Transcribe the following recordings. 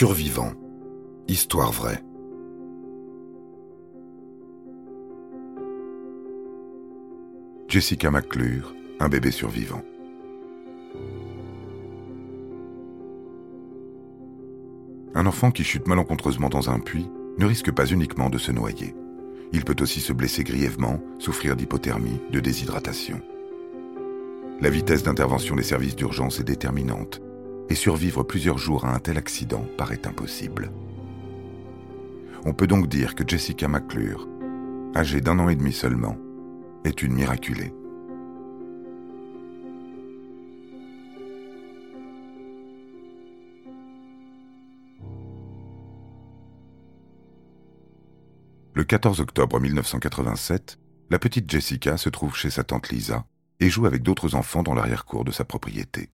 Survivant. Histoire vraie. Jessica McClure, un bébé survivant. Un enfant qui chute malencontreusement dans un puits ne risque pas uniquement de se noyer. Il peut aussi se blesser grièvement, souffrir d'hypothermie, de déshydratation. La vitesse d'intervention des services d'urgence est déterminante, et survivre plusieurs jours à un tel accident paraît impossible. On peut donc dire que Jessica McClure, âgée d'un an et demi seulement, est une miraculée. Le 14 octobre 1987, la petite Jessica se trouve chez sa tante Lisa et joue avec d'autres enfants dans l'arrière-cour de sa propriété.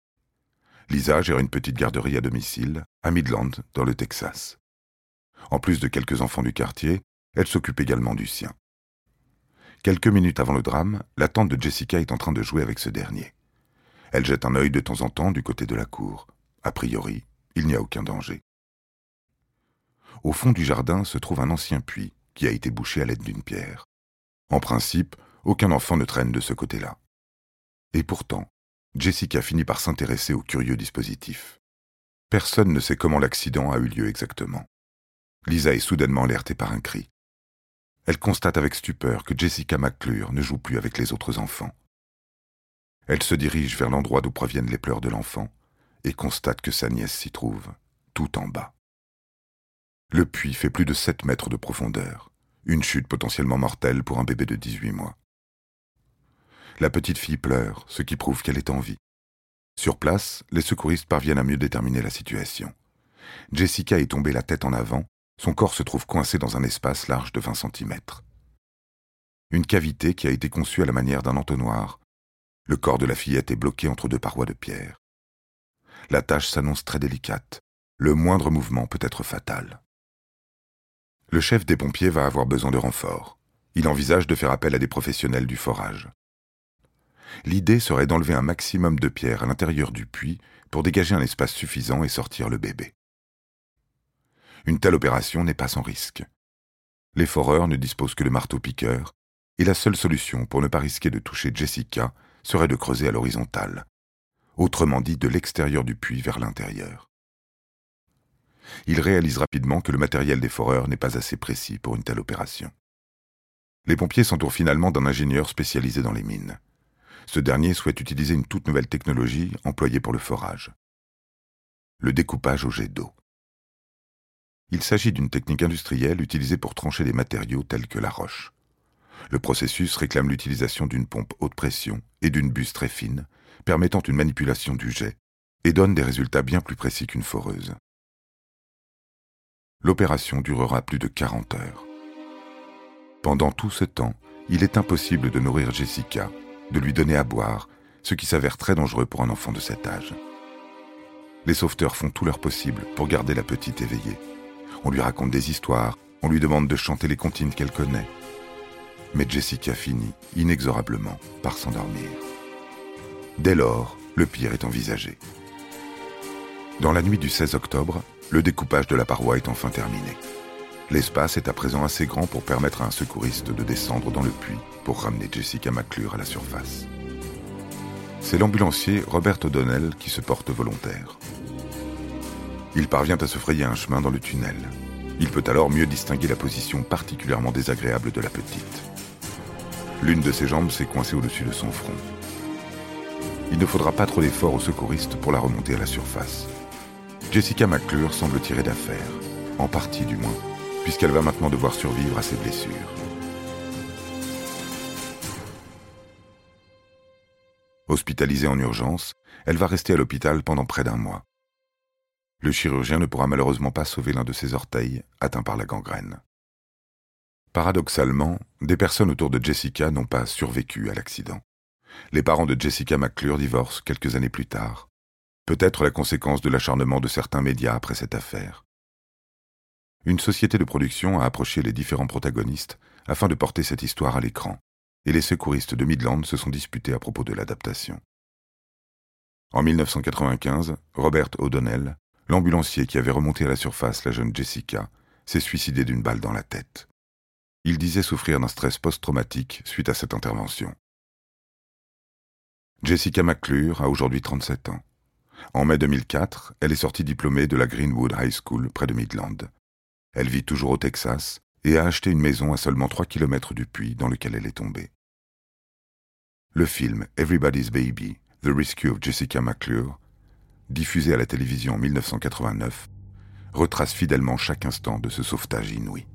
Lisa gère une petite garderie à domicile, à Midland, dans le Texas. En plus de quelques enfants du quartier, elle s'occupe également du sien. Quelques minutes avant le drame, la tante de Jessica est en train de jouer avec ce dernier. Elle jette un œil de temps en temps du côté de la cour. A priori, il n'y a aucun danger. Au fond du jardin se trouve un ancien puits qui a été bouché à l'aide d'une pierre. En principe, aucun enfant ne traîne de ce côté-là. Et pourtant, Jessica finit par s'intéresser au curieux dispositif. Personne ne sait comment l'accident a eu lieu exactement. Lisa est soudainement alertée par un cri. Elle constate avec stupeur que Jessica McClure ne joue plus avec les autres enfants. Elle se dirige vers l'endroit d'où proviennent les pleurs de l'enfant et constate que sa nièce s'y trouve, tout en bas. Le puits fait plus de 7 mètres de profondeur, une chute potentiellement mortelle pour un bébé de 18 mois. La petite fille pleure, ce qui prouve qu'elle est en vie. Sur place, les secouristes parviennent à mieux déterminer la situation. Jessica est tombée la tête en avant, son corps se trouve coincé dans un espace large de 20 cm. Une cavité qui a été conçue à la manière d'un entonnoir. Le corps de la fillette est bloqué entre deux parois de pierre. La tâche s'annonce très délicate. Le moindre mouvement peut être fatal. Le chef des pompiers va avoir besoin de renforts. Il envisage de faire appel à des professionnels du forage. L'idée serait d'enlever un maximum de pierres à l'intérieur du puits pour dégager un espace suffisant et sortir le bébé. Une telle opération n'est pas sans risque. Les foreurs ne disposent que de marteau-piqueur, et la seule solution pour ne pas risquer de toucher Jessica serait de creuser à l'horizontale, autrement dit de l'extérieur du puits vers l'intérieur il réalise rapidement que le matériel des foreurs n'est pas assez précis pour une telle opération. Les pompiers s'entourent finalement d'un ingénieur spécialisé dans les mines. Ce dernier souhaite utiliser une toute nouvelle technologie employée pour le forage. Le découpage au jet d'eau. Il s'agit d'une technique industrielle utilisée pour trancher des matériaux tels que la roche. Le processus réclame l'utilisation d'une pompe haute pression et d'une buse très fine, permettant une manipulation du jet, et donne des résultats bien plus précis qu'une foreuse. L'opération durera plus de 40 heures. Pendant tout ce temps, il est impossible de nourrir Jessica, de lui donner à boire, ce qui s'avère très dangereux pour un enfant de cet âge. Les sauveteurs font tout leur possible pour garder la petite éveillée. On lui raconte des histoires, on lui demande de chanter les comptines qu'elle connaît. Mais Jessica finit, inexorablement, par s'endormir. Dès lors, le pire est envisagé. Dans la nuit du 16 octobre, le découpage de la paroi est enfin terminé. L'espace est à présent assez grand pour permettre à un secouriste de descendre dans le puits pour ramener Jessica McClure à la surface. C'est l'ambulancier Robert O'Donnell qui se porte volontaire. Il parvient à se frayer un chemin dans le tunnel. Il peut alors mieux distinguer la position particulièrement désagréable de la petite. L'une de ses jambes s'est coincée au-dessus de son front. Il ne faudra pas trop d'efforts aux secouristes pour la remonter à la surface. Jessica McClure semble tirer d'affaire, en partie du moins, puisqu'elle va maintenant devoir survivre à ses blessures. Hospitalisée en urgence, elle va rester à l'hôpital pendant près d'un mois. Le chirurgien ne pourra malheureusement pas sauver l'un de ses orteils, atteint par la gangrène. Paradoxalement, des personnes autour de Jessica n'ont pas survécu à l'accident. Les parents de Jessica McClure divorcent quelques années plus tard, peut-être la conséquence de l'acharnement de certains médias après cette affaire. Une société de production a approché les différents protagonistes afin de porter cette histoire à l'écran, et les secouristes de Midland se sont disputés à propos de l'adaptation. En 1995, Robert O'Donnell, l'ambulancier qui avait remonté à la surface la jeune Jessica s'est suicidé d'une balle dans la tête. Il disait souffrir d'un stress post-traumatique suite à cette intervention. Jessica McClure a aujourd'hui 37 ans. En mai 2004, elle est sortie diplômée de la Greenwood High School près de Midland. Elle vit toujours au Texas et a acheté une maison à seulement 3 km du puits dans lequel elle est tombée. Le film Everybody's Baby, The Rescue of Jessica McClure, diffusé à la télévision en 1989, retrace fidèlement chaque instant de ce sauvetage inouï.